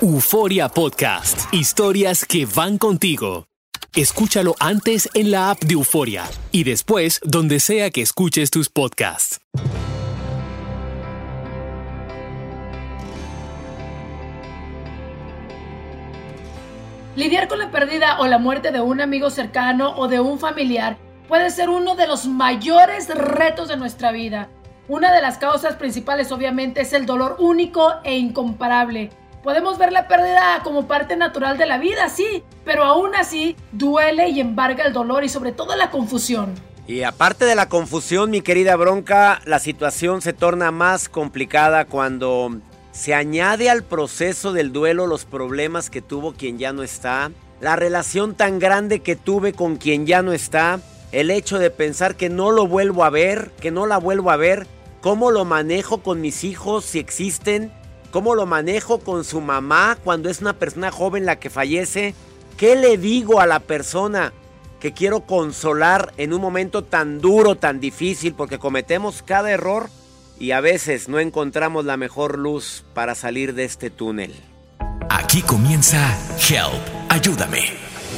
Euforia Podcast. Historias que van contigo. Escúchalo antes en la app de Euforia y después donde sea que escuches tus podcasts. Lidiar con la pérdida o la muerte de un amigo cercano o de un familiar puede ser uno de los mayores retos de nuestra vida. Una de las causas principales obviamente es el dolor único e incomparable. Podemos ver la pérdida como parte natural de la vida, sí, pero aún así duele y embarga el dolor y sobre todo la confusión. Y aparte de la confusión, mi querida Bronca, la situación se torna más complicada cuando se añade al proceso del duelo los problemas que tuvo quien ya no está, la relación tan grande que tuve con quien ya no está, el hecho de pensar que no lo vuelvo a ver, que no la vuelvo a ver, cómo lo manejo con mis hijos si existen, cómo lo manejo con su mamá cuando es una persona joven la que fallece, qué le digo a la persona que quiero consolar en un momento tan duro, tan difícil, porque cometemos cada error y a veces no encontramos la mejor luz para salir de este túnel. Aquí comienza Help, ayúdame.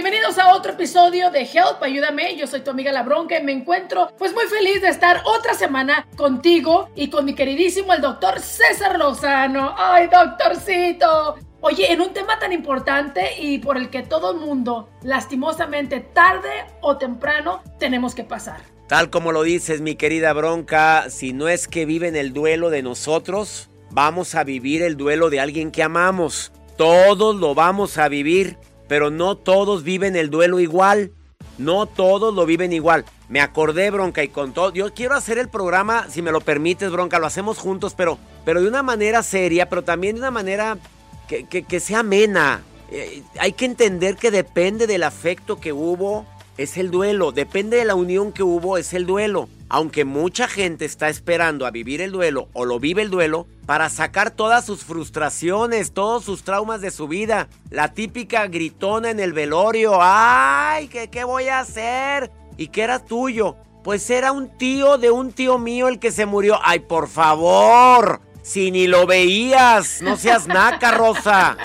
Bienvenidos a otro episodio de Help, ayúdame. Yo soy tu amiga La Bronca y me encuentro pues muy feliz de estar otra semana contigo y con mi queridísimo el doctor César Lozano. Ay, doctorcito. Oye, en un tema tan importante y por el que todo el mundo, lastimosamente, tarde o temprano, tenemos que pasar. Tal como lo dices, mi querida Bronca, si no es que viven el duelo de nosotros, vamos a vivir el duelo de alguien que amamos. Todos lo vamos a vivir pero no todos viven el duelo igual. No todos lo viven igual. Me acordé, Bronca, y con todo. Yo quiero hacer el programa, si me lo permites, Bronca, lo hacemos juntos, pero, pero de una manera seria, pero también de una manera que, que, sea amena. Eh, hay que entender que depende del afecto que hubo, es el duelo. Depende de la unión que hubo, es el duelo aunque mucha gente está esperando a vivir el duelo o lo vive el duelo para sacar todas sus frustraciones, todos sus traumas de su vida. La típica gritona en el velorio, ay, ¿qué, qué voy a hacer? ¿Y qué era tuyo? Pues era un tío de un tío mío el que se murió. Ay, por favor, si ni lo veías, no seas naca, Rosa.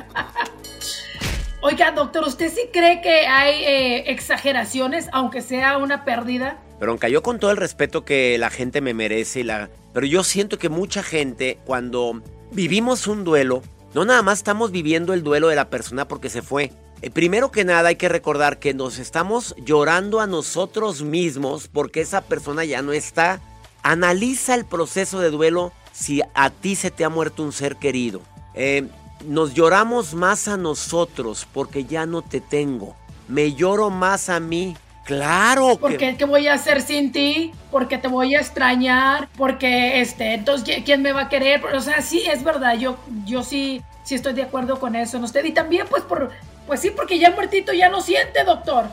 Oiga, doctor, ¿usted sí cree que hay eh, exageraciones, aunque sea una pérdida? Bronca, yo con todo el respeto que la gente me merece, la... pero yo siento que mucha gente cuando vivimos un duelo, no nada más estamos viviendo el duelo de la persona porque se fue. Eh, primero que nada hay que recordar que nos estamos llorando a nosotros mismos porque esa persona ya no está. Analiza el proceso de duelo si a ti se te ha muerto un ser querido. Eh, nos lloramos más a nosotros porque ya no te tengo. Me lloro más a mí Claro. Porque ¿qué voy a hacer sin ti? Porque te voy a extrañar, porque este, entonces quién me va a querer, o sea, sí es verdad, yo yo sí sí estoy de acuerdo con eso en usted y también pues por pues sí porque ya muertito ya no siente, doctor.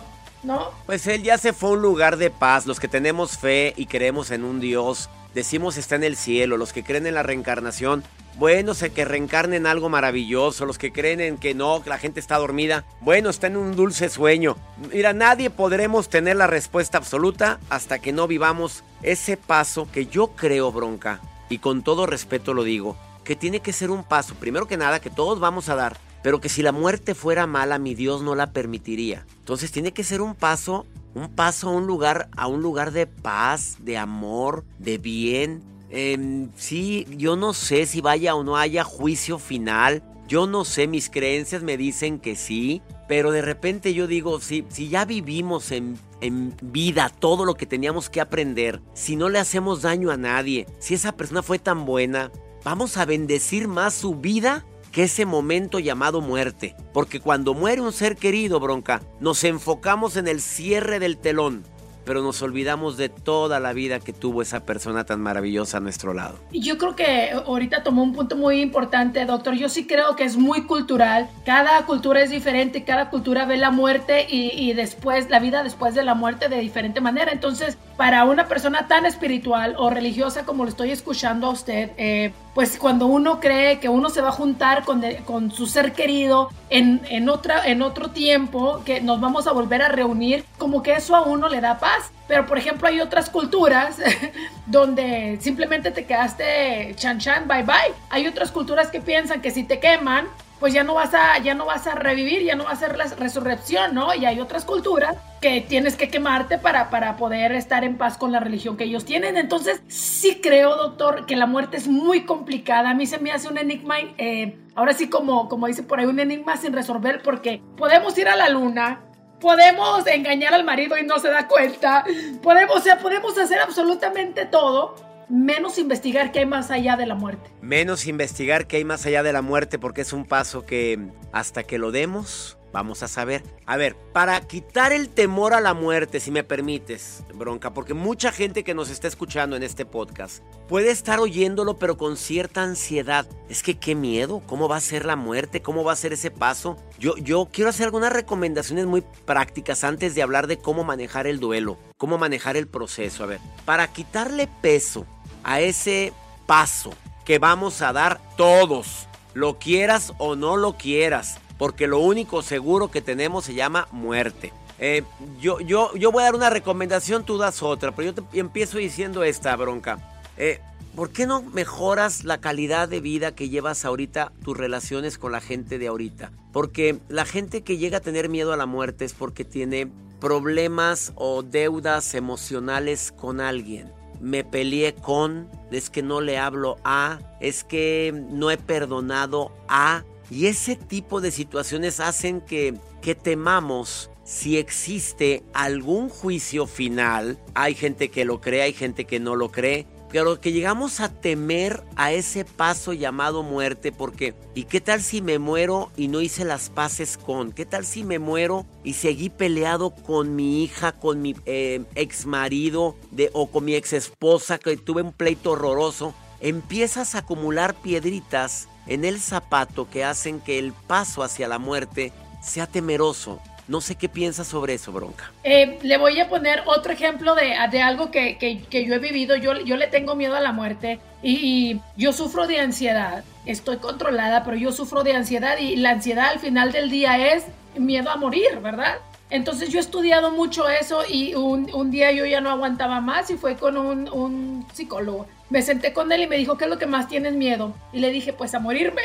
¿No? Pues él ya se fue a un lugar de paz. Los que tenemos fe y creemos en un Dios, decimos está en el cielo. Los que creen en la reencarnación, bueno, sé que reencarnen algo maravilloso. Los que creen en que no, que la gente está dormida, bueno, está en un dulce sueño. Mira, nadie podremos tener la respuesta absoluta hasta que no vivamos ese paso que yo creo, bronca, y con todo respeto lo digo, que tiene que ser un paso, primero que nada, que todos vamos a dar, pero que si la muerte fuera mala, mi Dios no la permitiría. Entonces tiene que ser un paso, un paso a un lugar, a un lugar de paz, de amor, de bien, eh, sí, yo no sé si vaya o no haya juicio final. Yo no sé, mis creencias me dicen que sí, pero de repente yo digo, si, si ya vivimos en, en vida todo lo que teníamos que aprender, si no le hacemos daño a nadie, si esa persona fue tan buena, vamos a bendecir más su vida que ese momento llamado muerte. Porque cuando muere un ser querido, bronca, nos enfocamos en el cierre del telón pero nos olvidamos de toda la vida que tuvo esa persona tan maravillosa a nuestro lado. Yo creo que ahorita tomó un punto muy importante, doctor. Yo sí creo que es muy cultural. Cada cultura es diferente, cada cultura ve la muerte y, después, la vida después de la muerte de diferente manera. Entonces, para una persona tan espiritual o religiosa como lo estoy escuchando a usted, eh, pues cuando uno cree que uno se va a juntar con, con su ser querido en, en, otra, en otro tiempo, que nos vamos a volver a reunir, como que eso a uno le da paz. Pero por ejemplo hay otras culturas donde simplemente te quedaste chan chan, bye bye. Hay otras culturas que piensan que si te queman, pues ya no vas a, ya no vas a revivir, ya no va a ser la resurrección, ¿no? Y hay otras culturas que tienes que quemarte para, para poder estar en paz con la religión que ellos tienen. Entonces, sí creo, doctor, que la muerte es muy complicada. A mí se me hace un enigma, eh, ahora sí como, como dice por ahí, un enigma sin resolver porque podemos ir a la luna, podemos engañar al marido y no se da cuenta, podemos, o sea, podemos hacer absolutamente todo, menos investigar qué hay más allá de la muerte. Menos investigar qué hay más allá de la muerte porque es un paso que hasta que lo demos vamos a saber. A ver, para quitar el temor a la muerte, si me permites, bronca, porque mucha gente que nos está escuchando en este podcast puede estar oyéndolo pero con cierta ansiedad. Es que qué miedo, ¿cómo va a ser la muerte? ¿Cómo va a ser ese paso? Yo, yo quiero hacer algunas recomendaciones muy prácticas antes de hablar de cómo manejar el duelo, cómo manejar el proceso. A ver, para quitarle peso a ese paso que vamos a dar todos, lo quieras o no lo quieras, porque lo único seguro que tenemos se llama muerte. Eh, yo, yo, yo voy a dar una recomendación, tú das otra, pero yo te empiezo diciendo esta bronca. Eh, ¿Por qué no mejoras la calidad de vida que llevas ahorita, tus relaciones con la gente de ahorita? Porque la gente que llega a tener miedo a la muerte es porque tiene problemas o deudas emocionales con alguien me peleé con, es que no le hablo a, es que no he perdonado a. Y ese tipo de situaciones hacen que, que temamos si existe algún juicio final. Hay gente que lo cree, hay gente que no lo cree. Pero que llegamos a temer a ese paso llamado muerte porque ¿y qué tal si me muero y no hice las paces con? ¿Qué tal si me muero y seguí peleado con mi hija, con mi eh, ex marido de, o con mi ex esposa que tuve un pleito horroroso? Empiezas a acumular piedritas en el zapato que hacen que el paso hacia la muerte sea temeroso no sé qué piensas sobre eso, Bronca. Eh, le voy a poner otro ejemplo de, algo que, yo he vivido. Yo, yo le tengo miedo a la muerte y, yo sufro de ansiedad. Estoy controlada, pero yo sufro de ansiedad y la ansiedad al final del día es miedo a morir, ¿verdad? Entonces yo he estudiado mucho eso y un, día yo ya no aguantaba más y fue con un, psicólogo. Me senté con él y me dijo, ¿qué es lo que más tienes miedo? Y le dije, pues a morirme.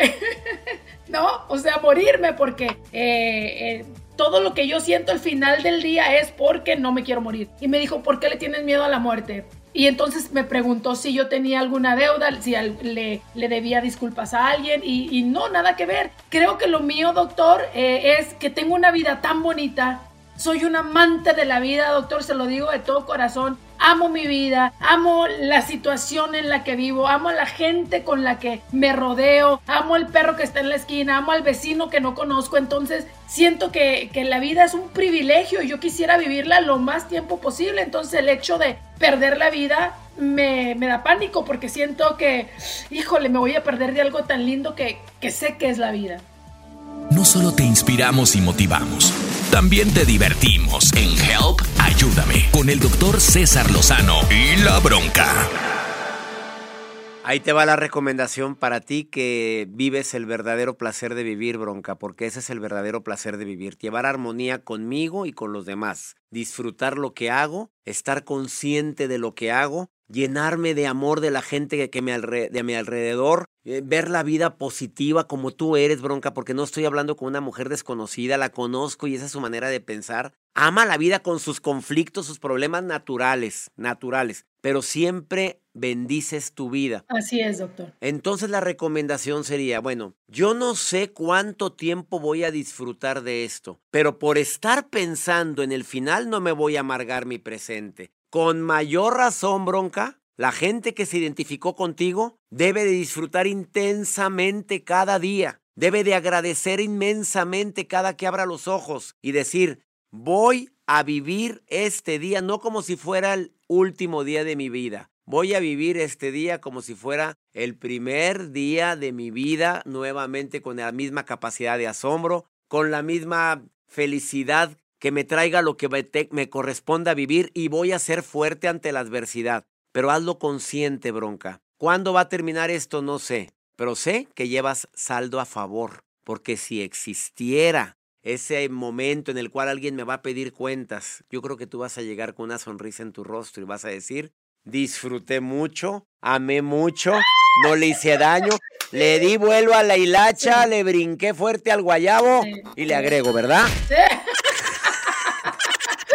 ¿No? O sea, a morirme porque eh, eh, todo lo que yo siento al final del día es porque no me quiero morir. Y me dijo, ¿por qué le tienes miedo a la muerte? Y entonces me preguntó si yo tenía alguna deuda, si le, debía disculpas a alguien y, no, nada que ver. Creo que lo mío, doctor, eh, es que tengo una vida tan bonita. Soy un amante de la vida, doctor, se lo digo de todo corazón amo mi vida, amo la situación en la que vivo, amo a la gente con la que me rodeo, amo al perro que está en la esquina, amo al vecino que no conozco, entonces siento que, la vida es un privilegio y yo quisiera vivirla lo más tiempo posible, entonces el hecho de perder la vida me, da pánico porque siento que, híjole, me voy a perder de algo tan lindo que, que sé que es la vida. No solo te inspiramos y motivamos, también te divertimos en Help Ayúdame con el doctor César Lozano y la bronca. Ahí te va la recomendación para ti que vives el verdadero placer de vivir, bronca, porque ese es el verdadero placer de vivir. Llevar armonía conmigo y con los demás. Disfrutar lo que hago, estar consciente de lo que hago llenarme de amor de la gente que me de mi alrededor, eh, ver la vida positiva como tú eres, bronca, porque no estoy hablando con una mujer desconocida, la conozco y esa es su manera de pensar. Ama la vida con sus conflictos, sus problemas naturales, naturales, pero siempre bendices tu vida. Así es, doctor. Entonces la recomendación sería, bueno, yo no sé cuánto tiempo voy a disfrutar de esto, pero por estar pensando en el final no me voy a amargar mi presente. Con mayor razón, bronca, la gente que se identificó contigo debe de disfrutar intensamente cada día, debe de agradecer inmensamente cada que abra los ojos y decir, Voy a vivir este día no como si fuera el último día de mi vida. Voy a vivir este día como si fuera el primer día de mi vida nuevamente con la misma capacidad de asombro, con la misma felicidad que me traiga lo que me, corresponda vivir y voy a ser fuerte ante la adversidad. Pero hazlo consciente, bronca. ¿Cuándo va a terminar esto? No sé, pero sé que llevas saldo a favor, porque si existiera ese momento en el cual alguien me va a pedir cuentas, yo creo que tú vas a llegar con una sonrisa en tu rostro y vas a decir, disfruté mucho, amé mucho, no le hice daño, le di vuelo a la hilacha, le brinqué fuerte al guayabo y le agrego, ¿verdad?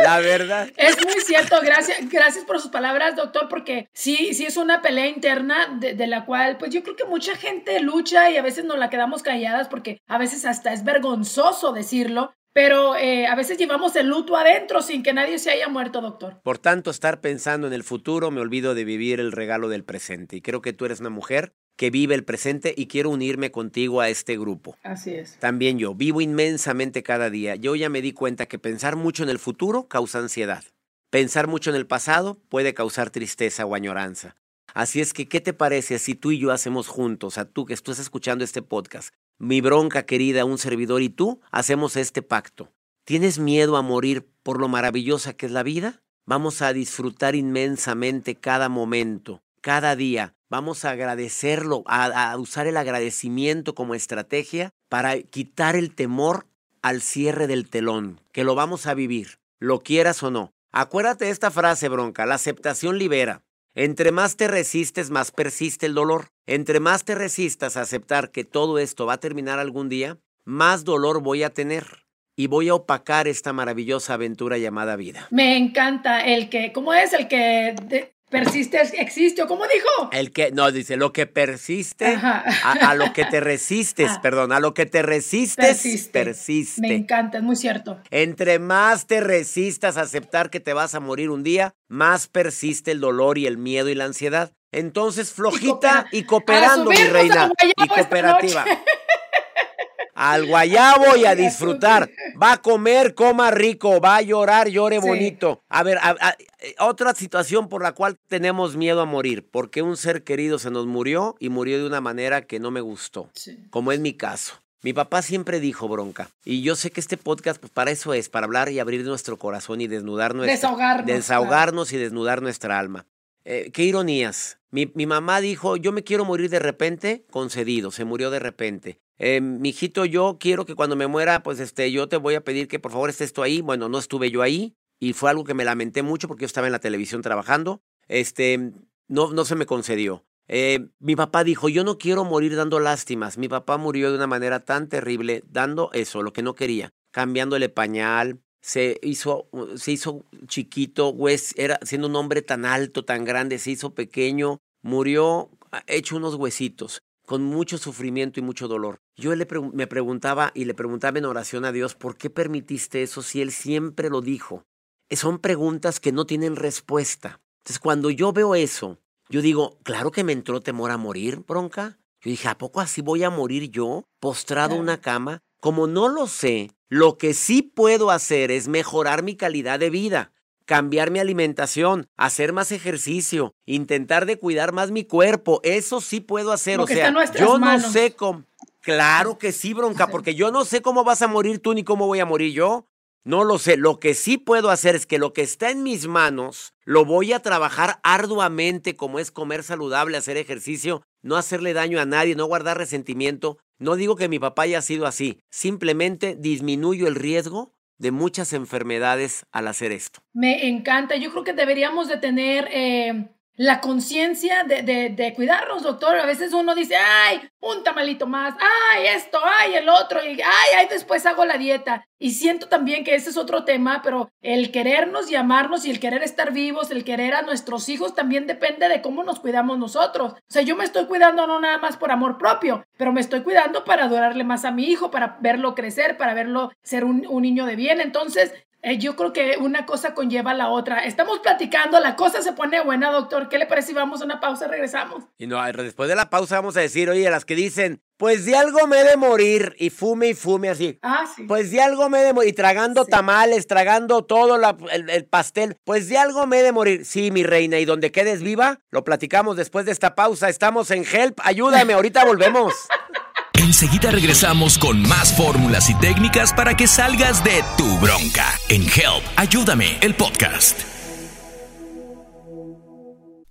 La verdad. Es muy cierto, gracias, gracias por sus palabras, doctor, porque sí, sí es una pelea interna de, de, la cual, pues yo creo que mucha gente lucha y a veces nos la quedamos calladas porque a veces hasta es vergonzoso decirlo. Pero eh, a veces llevamos el luto adentro sin que nadie se haya muerto, doctor. Por tanto, estar pensando en el futuro, me olvido de vivir el regalo del presente. Y creo que tú eres una mujer que vive el presente y quiero unirme contigo a este grupo. Así es. También yo vivo inmensamente cada día. Yo ya me di cuenta que pensar mucho en el futuro causa ansiedad. Pensar mucho en el pasado puede causar tristeza o añoranza. Así es que, ¿qué te parece si tú y yo hacemos juntos, a tú que estás escuchando este podcast, mi bronca querida, un servidor y tú, hacemos este pacto? ¿Tienes miedo a morir por lo maravillosa que es la vida? Vamos a disfrutar inmensamente cada momento, cada día, Vamos a agradecerlo, a, usar el agradecimiento como estrategia para quitar el temor al cierre del telón, que lo vamos a vivir, lo quieras o no. Acuérdate de esta frase, bronca, la aceptación libera. Entre más te resistes, más persiste el dolor. Entre más te resistas a aceptar que todo esto va a terminar algún día, más dolor voy a tener y voy a opacar esta maravillosa aventura llamada vida. Me encanta el que, ¿cómo es? El que Persiste, existe, ¿o cómo dijo? El que, no, dice, lo que persiste, a, lo que te resistes, ah. perdón, a lo que te resistes, persiste. Me encanta, es muy cierto. Entre más te resistas a aceptar que te vas a morir un día, más persiste el dolor y el miedo y la ansiedad. Entonces, flojita y, cooperando, mi reina, y cooperativa. al guayabo y a disfrutar. Va a comer, coma rico, va a llorar, llore bonito. A ver, eh, otra situación por la cual tenemos miedo a morir, porque un ser querido se nos murió y murió de una manera que no me gustó, como es mi caso. Mi papá siempre dijo bronca, y yo sé que este podcast pues, para eso es, para hablar y abrir nuestro corazón y desnudar nuestra, desahogarnos, desahogarnos y desnudar nuestra alma. Eh, qué ironías. Mi, mi, mamá dijo, yo me quiero morir de repente, concedido, se murió de repente. Eh, mijito, yo quiero que cuando me muera, pues este, yo te voy a pedir que por favor estés tú ahí. Bueno, no estuve yo ahí y fue algo que me lamenté mucho porque yo estaba en la televisión trabajando. Este, no, no se me concedió. Eh, mi papá dijo, yo no quiero morir dando lástimas. Mi papá murió de una manera tan terrible, dando eso, lo que no quería, cambiándole pañal, se hizo, se hizo chiquito, era, siendo un hombre tan alto, tan grande, se hizo pequeño, murió hecho unos huesitos con mucho sufrimiento y mucho dolor. Yo le me preguntaba y le preguntaba en oración a Dios, ¿por qué permitiste eso si Él siempre lo dijo? Son preguntas que no tienen respuesta. Entonces, cuando yo veo eso, yo digo, claro que me entró temor a morir, bronca. Yo dije, ¿a poco así voy a morir yo, postrado en una cama? Como no lo sé, lo que sí puedo hacer es mejorar mi calidad de vida cambiar mi alimentación, hacer más ejercicio, intentar de cuidar más mi cuerpo. Eso sí puedo hacer. o sea, yo no sé cómo. Claro que sí, bronca, porque yo no sé cómo vas a morir tú ni cómo voy a morir yo. No lo sé. Lo que sí puedo hacer es que lo que está en mis manos lo voy a trabajar arduamente, como es comer saludable, hacer ejercicio, no hacerle daño a nadie, no guardar resentimiento. No digo que mi papá haya sido así. Simplemente disminuyo el riesgo de muchas enfermedades al hacer esto. Me encanta. Yo creo que deberíamos de tener eh, la conciencia de, de, de, cuidarnos, doctor. A veces uno dice, ay, un tamalito más, ay, esto, ay, el otro, y ay, ay, después hago la dieta. Y siento también que ese es otro tema, pero el querernos y amarnos y el querer estar vivos, el querer a nuestros hijos también depende de cómo nos cuidamos nosotros. O sea, yo me estoy cuidando no nada más por amor propio, pero me estoy cuidando para adorarle más a mi hijo, para verlo crecer, para verlo ser un, un niño de bien. Entonces, eh, yo creo que una cosa conlleva a la otra. Estamos platicando, la cosa se pone buena, doctor. ¿Qué le parece si vamos a una pausa y regresamos? Y no, después de la pausa vamos a decir, oye, las que dicen, pues de algo me he de morir, y fume y fume así. Ah, sí. Pues de algo me he de morir, y tragando tamales, tragando todo el, el, pastel, pues de algo me he de morir. Sí, mi reina, y donde quedes viva, lo platicamos después de esta pausa. Estamos en Help, ayúdame, ahorita volvemos. Enseguida regresamos con más fórmulas y técnicas para que salgas de tu bronca. En Help, ayúdame, el podcast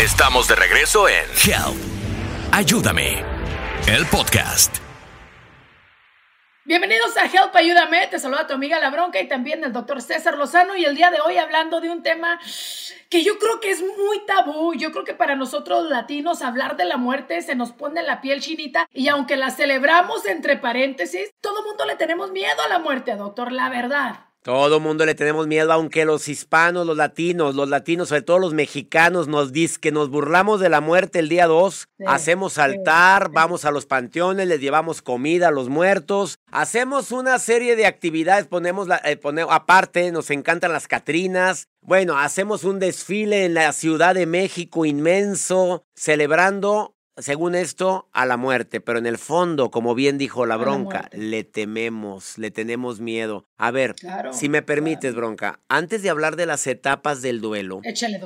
Estamos de regreso en Help. Ayúdame. El podcast. Bienvenidos a Help Ayúdame. Te saluda tu amiga La Bronca y también el doctor César Lozano. Y el día de hoy hablando de un tema que yo creo que es muy tabú. Yo creo que para nosotros latinos hablar de la muerte se nos pone la piel chinita. Y aunque la celebramos entre paréntesis, todo mundo le tenemos miedo a la muerte, doctor, la verdad. Todo mundo le tenemos miedo, aunque los hispanos, los latinos, los latinos, sobre todo los mexicanos, nos dicen que nos burlamos de la muerte el día 2. hacemos altar, vamos a los panteones, les llevamos comida a los muertos. Hacemos una serie de actividades, ponemos, la, eh, ponemos aparte, nos encantan las Catrinas. Bueno, hacemos un desfile en la Ciudad de México inmenso, celebrando según esto, a la muerte, pero en el fondo, como bien dijo la bronca, le tememos, le tenemos miedo. A ver, si me permites, bronca, antes de hablar de las etapas del duelo,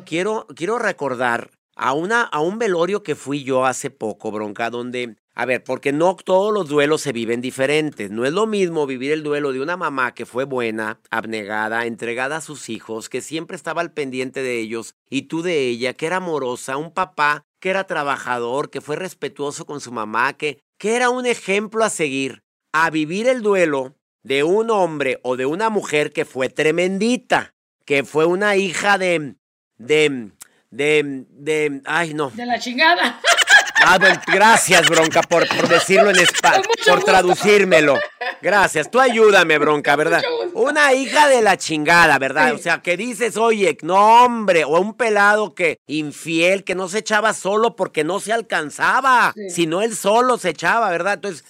quiero, quiero recordar a, una, a un velorio que fui yo hace poco, bronca, donde a ver, porque no todos los duelos se viven diferentes. No es lo mismo vivir el duelo de una mamá que fue buena, abnegada, entregada a sus hijos, que siempre estaba al pendiente de ellos, y tú de ella, que era amorosa, un papá que era trabajador, que fue respetuoso con su mamá, que, que era un ejemplo a seguir, a vivir el duelo de un hombre o de una mujer que fue tremendita, que fue una hija de, de, de, de, ay no. De la chingada. Ah, gracias, Bronca, por, por decirlo en español, por traducírmelo. Gracias, tú ayúdame, Bronca, ¿verdad? Una hija de la chingada, ¿verdad? O sea, que dices, oye, no, hombre, o un pelado que infiel, que no se echaba solo porque no se alcanzaba, sino él solo se echaba, ¿verdad? Entonces,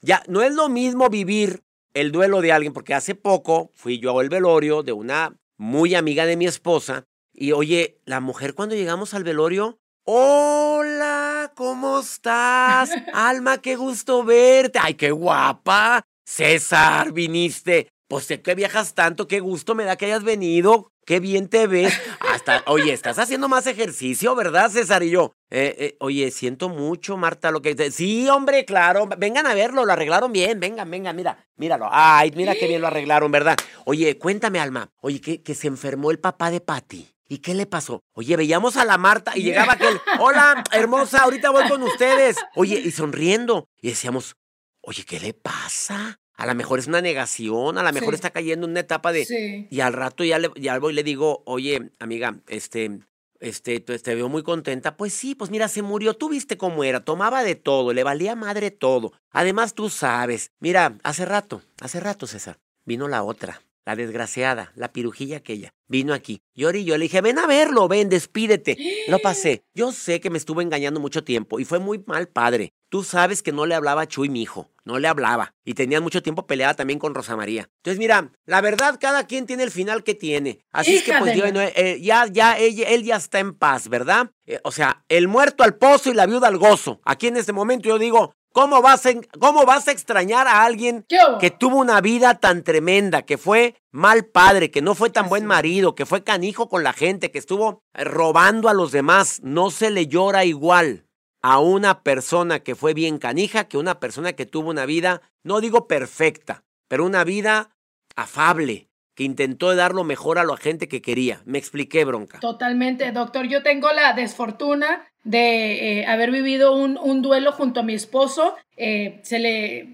ya, no es lo mismo vivir el duelo de alguien, porque hace poco fui yo al velorio de una muy amiga de mi esposa, y oye, la mujer cuando llegamos al velorio, Hola, ¿cómo estás? Alma, qué gusto verte. Ay, qué guapa. César, viniste. Pues sé que viajas tanto, qué gusto me da que hayas venido. Qué bien te ves. Hasta, oye, estás haciendo más ejercicio, ¿verdad, César? Y yo, eh, eh, oye, siento mucho, Marta, lo que... Sí, hombre, claro. Vengan a verlo, lo arreglaron bien. Vengan, vengan, mira, míralo. Ay, mira qué bien lo arreglaron, ¿verdad? Oye, cuéntame, Alma. Oye, que, que se enfermó el papá de Patty. ¿Y qué le pasó? Oye, veíamos a la Marta y llegaba aquel, hola, hermosa, ahorita voy con ustedes. Oye, y sonriendo. Y decíamos, oye, ¿qué le pasa? A lo mejor es una negación, a lo mejor Sí. está cayendo en una etapa de... Sí. Y al rato ya, le, ya voy y le digo, oye, amiga, este, este, te veo muy contenta. Pues sí, pues mira, se murió. Tú viste cómo era, tomaba de todo, le valía madre todo. Además, tú sabes. Mira, hace rato, hace rato, César, vino la otra, la desgraciada, la pirujilla aquella. Vino aquí. Yo y yo le dije, ven a verlo, ven, despídete. Lo pasé. Yo sé que me estuvo engañando mucho tiempo y fue muy mal padre. Tú sabes que no le hablaba a Chuy, mi hijo. No le hablaba. Y tenían mucho tiempo peleada también con Rosa María. Entonces, mira, la verdad, cada quien tiene el final que tiene. Así es que, pues, no, eh, ya, ya, él ya está en paz, ¿verdad? Eh, o sea, el muerto al pozo y la viuda al gozo. Aquí en este momento yo digo, ¿cómo vas en- cómo vas a extrañar a alguien que tuvo una vida tan tremenda, que fue mal padre, que no fue tan buen marido, que fue canijo con la gente, que estuvo eh, robando a los demás? No se le llora igual a una persona que fue bien canija que una persona que tuvo una vida, no digo perfecta, pero una vida afable, que intentó dar lo mejor a la gente que quería. Me expliqué, bronca. Totalmente, doctor. Yo tengo la desfortuna de eh, haber vivido un, un duelo junto a mi esposo. Eh, se le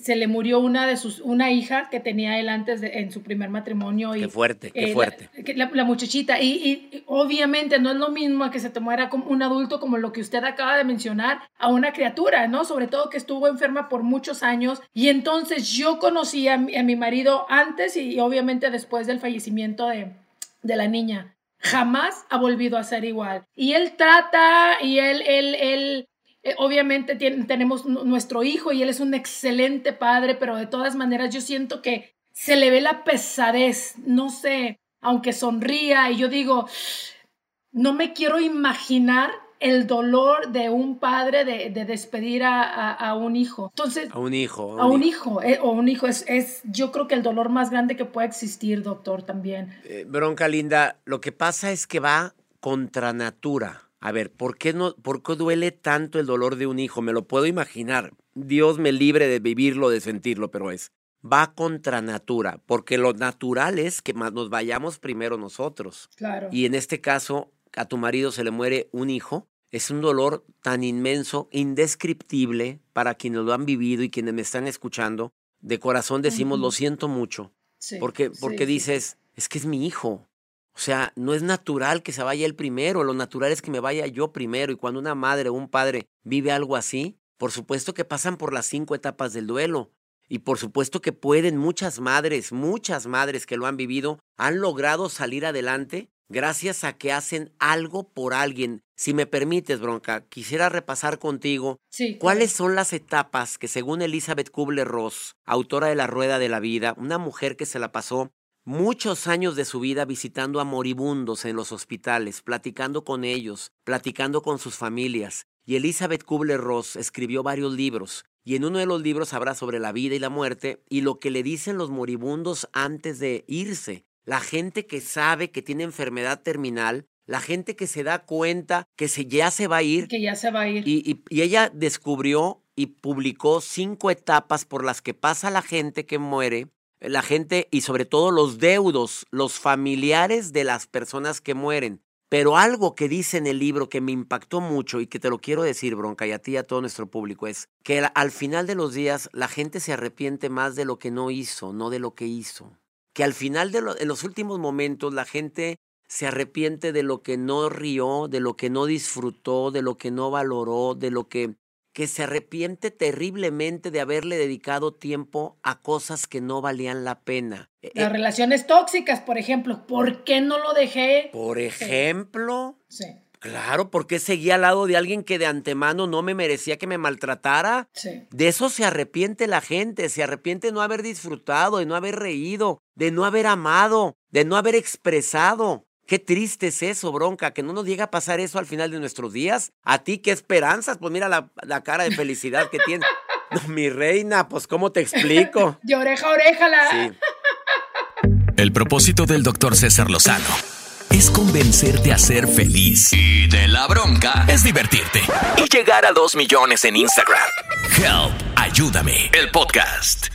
se le murió una de sus una hija que tenía él antes de, en su primer matrimonio y Qué fuerte, qué eh, fuerte. La, la muchachita y, y- y obviamente no es lo mismo que se te muera como un adulto como lo que usted acaba de mencionar a una criatura, ¿no? Sobre todo que estuvo enferma por muchos años y entonces yo conocí a, mi- a mi marido antes y, obviamente después del fallecimiento de, de la niña jamás ha volvido a ser igual. Y él trata y él, él, él, eh, obviamente tenemos nu- nuestro hijo y él es un excelente padre, pero de todas maneras yo siento que se le ve la pesadez, no sé, aunque sonría y yo digo, no me quiero imaginar el dolor de un padre de, de despedir a, a- a un hijo. Entonces, A un hijo. a un hijo, eh, o un hijo es, es, yo creo que el dolor más grande que puede existir, doctor, también. Eh, bronca linda, lo que pasa es que va contra natura. A ver, ¿por qué, no, ¿por qué duele tanto el dolor de un hijo? Me lo puedo imaginar. Dios me libre de vivirlo, de sentirlo, pero es. Va contra natura, porque lo natural es que nos vayamos primero nosotros. Claro. Y en este caso, a tu marido se le muere un hijo. Es un dolor tan inmenso, indescriptible para quienes lo han vivido y quienes me están escuchando. De corazón decimos, lo siento mucho. Sí, Porque, porque sí, dices, es que es mi hijo. O sea, no es natural que se vaya él primero, lo natural es que me vaya yo primero. Y cuando una madre o un padre vive algo así, por supuesto que pasan por las cinco etapas del duelo. Y por supuesto que pueden muchas madres, muchas madres que lo han vivido, han logrado salir adelante gracias a que hacen algo por alguien. Si me permites, Bronca, quisiera repasar contigo Sí, ¿Cuáles son las etapas que según Elizabeth Kubler-Ross, autora de La Rueda de la Vida, una mujer que se la pasó muchos años de su vida visitando a moribundos en los hospitales, platicando con ellos, platicando con sus familias? Y Elizabeth Kubler-Ross escribió varios libros, y en uno de los libros habla sobre la vida y la muerte y lo que le dicen los moribundos antes de irse. La gente que sabe que tiene enfermedad terminal, la gente que se da cuenta que se, ya se va a ir Que ya se va a ir. y, y- y ella descubrió y publicó cinco etapas por las que pasa la gente que muere, la gente y sobre todo los deudos, los familiares de las personas que mueren. Pero algo que dice en el libro que me impactó mucho y que te lo quiero decir, Bronca, y a ti y a todo nuestro público, es que al- al final de los días la gente se arrepiente más de lo que no hizo, no de lo que hizo. Que al final de lo- en los últimos momentos la gente se arrepiente de lo que no rió, de lo que no disfrutó, de lo que no valoró, de lo que que se arrepiente terriblemente de haberle dedicado tiempo a cosas que no valían la pena. Eh, Las eh, relaciones tóxicas, por ejemplo, ¿por qué no lo dejé? por ejemplo, Sí, claro, porque seguía al lado de alguien que de antemano no me merecía que me maltratara. sí. De eso se arrepiente la gente, se arrepiente de no haber disfrutado, de no haber reído, de no haber amado, de no haber expresado. Qué triste es eso, bronca, que no nos llega a pasar eso al final de nuestros días. A ti, qué esperanzas, pues mira la, la cara de felicidad que tienes. No, mi reina, pues cómo te explico. De oreja a oreja la... Sí. El propósito del Dr. César Lozano es convencerte a ser feliz. Y de la bronca es divertirte. Y llegar a 2 millones en Instagram. Help, ayúdame. El podcast.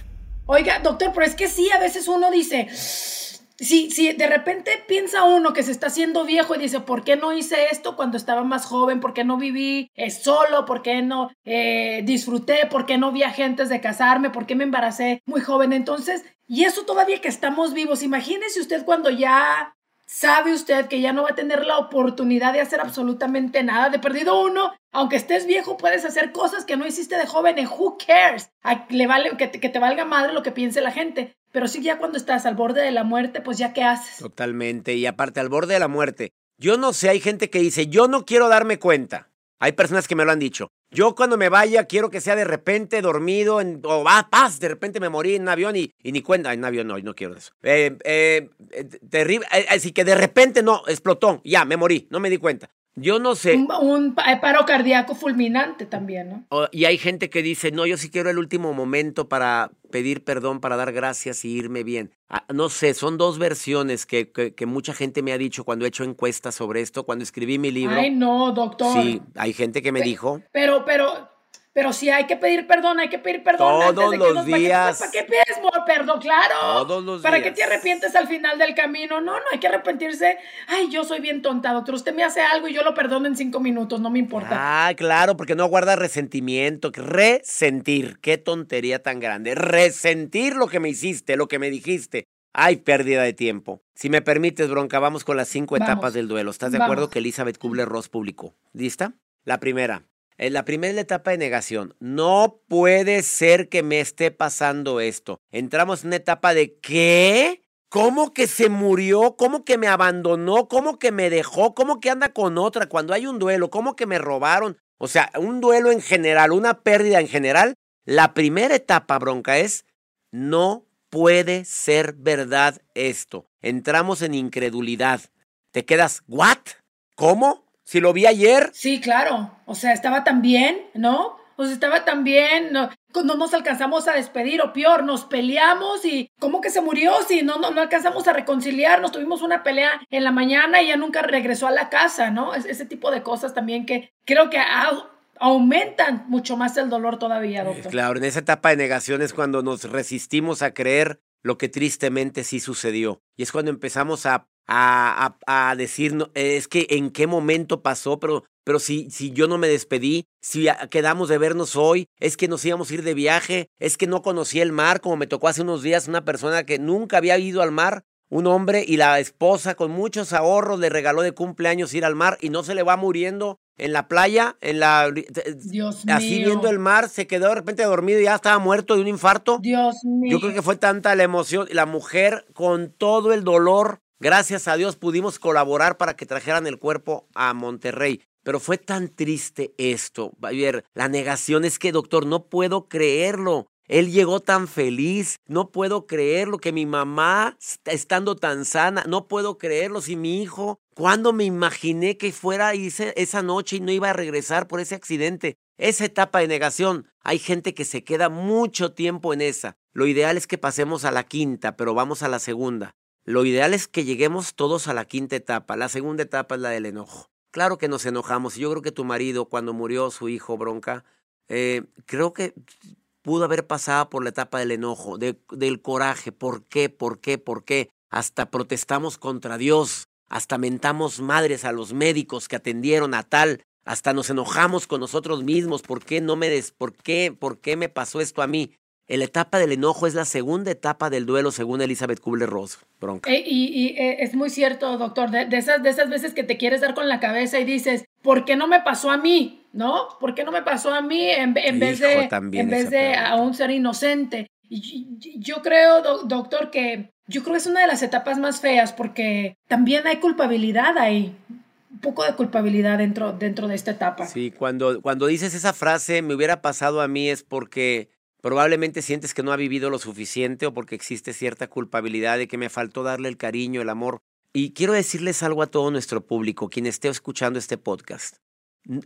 Oiga, doctor, pero es que sí, a veces uno dice, si, si de repente piensa uno que se está haciendo viejo y dice, ¿por qué no hice esto cuando estaba más joven? ¿Por qué no viví eh, solo? ¿Por qué no eh, disfruté? ¿Por qué no viajé antes de casarme? ¿Por qué me embaracé muy joven? Entonces, y eso todavía que estamos vivos. Imagínese usted cuando ya sabe usted que ya no va a tener la oportunidad de hacer absolutamente nada. De perdido uno, aunque estés viejo, puedes hacer cosas que no hiciste de joven. who cares? le vale que te, que te valga madre lo que piense la gente. Pero sí, ya cuando estás al borde de la muerte, pues ya qué haces. Totalmente. Y aparte, al borde de la muerte. Yo no sé, hay gente que dice, yo no quiero darme cuenta. Hay personas que me lo han dicho. Yo cuando me vaya quiero que sea de repente dormido en, o va, paz, de repente me morí en un avión y, y ni cuenta, en avión no, no quiero eso. Eh, eh, eh terrible, eh, así que de repente no, explotó, ya, me morí, no me di cuenta. Yo no sé. Un, paro cardíaco fulminante también, ¿no? Y hay gente que dice, no, yo sí quiero el último momento para pedir perdón, para dar gracias y irme bien. Ah, no sé, son dos versiones que, que, mucha gente me ha dicho cuando he hecho encuestas sobre esto, cuando escribí mi libro. Ay, no, doctor. Sí, hay gente que me dijo. Pero, pero, pero si hay que pedir perdón, hay que pedir perdón. Todos los días. ¿Para qué, pides perdón? Claro. Todos los ¿Para qué te arrepientes al final del camino? No, no hay que arrepentirse. Ay, yo soy bien tonta, doctor. Usted me hace algo y yo lo perdono en cinco minutos, no me importa. Ah, claro, porque no guarda resentimiento. Resentir. Qué tontería tan grande. Resentir lo que me hiciste, lo que me dijiste. Ay, pérdida de tiempo. Si me permites, bronca, vamos con las cinco etapas del duelo. ¿Estás de acuerdo que Elizabeth Kubler-Ross publicó? ¿Lista? La primera, en la primera etapa de negación, no puede ser que me esté pasando esto. Entramos en una etapa de ¿qué? ¿Cómo que se murió? ¿Cómo que me abandonó? ¿Cómo que me dejó? ¿Cómo que anda con otra? Cuando hay un duelo, ¿cómo que me robaron? O sea, un duelo en general, una pérdida en general. La primera etapa, bronca, es no puede ser verdad esto. Entramos en incredulidad. Te quedas, ¿what? ¿Cómo? Si lo vi ayer. Sí, claro. O sea, estaba tan bien, ¿no? O sea, estaba tan bien, no, no nos alcanzamos a despedir, o peor, nos peleamos y ¿cómo que se murió? Si no, no, no alcanzamos a reconciliarnos, tuvimos una pelea en la mañana y ya nunca regresó a la casa, ¿no? Es, ese tipo de cosas también que creo que aumentan mucho más el dolor todavía, doctor. Claro, en esa etapa de negación es cuando nos resistimos a creer lo que tristemente sí sucedió. Y es cuando empezamos a a, a, decir, es que en qué momento pasó, pero, pero si, si yo no me despedí, si quedamos de vernos hoy, es que nos íbamos a ir de viaje, es que no conocí el mar, como me tocó hace unos días una persona que nunca había ido al mar, un hombre y la esposa con muchos ahorros le regaló de cumpleaños ir al mar y no se le va muriendo en la playa, en la Dios así viendo el mar, se quedó de repente dormido y ya estaba muerto de un infarto. Dios mío. Yo creo que fue tanta la emoción la mujer con todo el dolor Gracias a Dios pudimos colaborar para que trajeran el cuerpo a Monterrey. Pero fue tan triste esto. Ver, la negación es que, doctor, no puedo creerlo. Él llegó tan feliz. No puedo creerlo que mi mamá, estando tan sana, no puedo creerlo si mi hijo, cuando me imaginé que fuera esa noche y no iba a regresar por ese accidente. Esa etapa de negación, hay gente que se queda mucho tiempo en esa. Lo ideal es que pasemos a la quinta, pero vamos a la segunda. Lo ideal es que lleguemos todos a la quinta etapa. La segunda etapa es la del enojo. Claro que nos enojamos. Yo creo que tu marido, cuando murió su hijo Bronca, eh, creo que pudo haber pasado por la etapa del enojo, del coraje. ¿Por qué? ¿Por qué? ¿Por qué? Hasta protestamos contra Dios, hasta mentamos madres a los médicos que atendieron a tal, hasta nos enojamos con nosotros mismos. ¿Por qué no me des? ¿Por qué? ¿Por qué me pasó esto a mí? La etapa del enojo es la segunda etapa del duelo, según Elizabeth Kubler-Ross. Eh, y, eh, es muy cierto, doctor, de, esas, de esas veces que te quieres dar con la cabeza y dices, ¿por qué no me pasó a mí? ¿No? ¿Por qué no me pasó a mí en, vez de, en vez de a un ser inocente? Y yo creo, doctor, que yo creo que es una de las etapas más feas porque también hay culpabilidad ahí un poco de culpabilidad dentro, dentro de esta etapa. Sí, cuando, cuando dices esa frase, me hubiera pasado a mí, es porque Probablemente sientes que no ha vivido lo suficiente o porque existe cierta culpabilidad de que me faltó darle el cariño, el amor. Y quiero decirles algo a todo nuestro público, quien esté escuchando este podcast.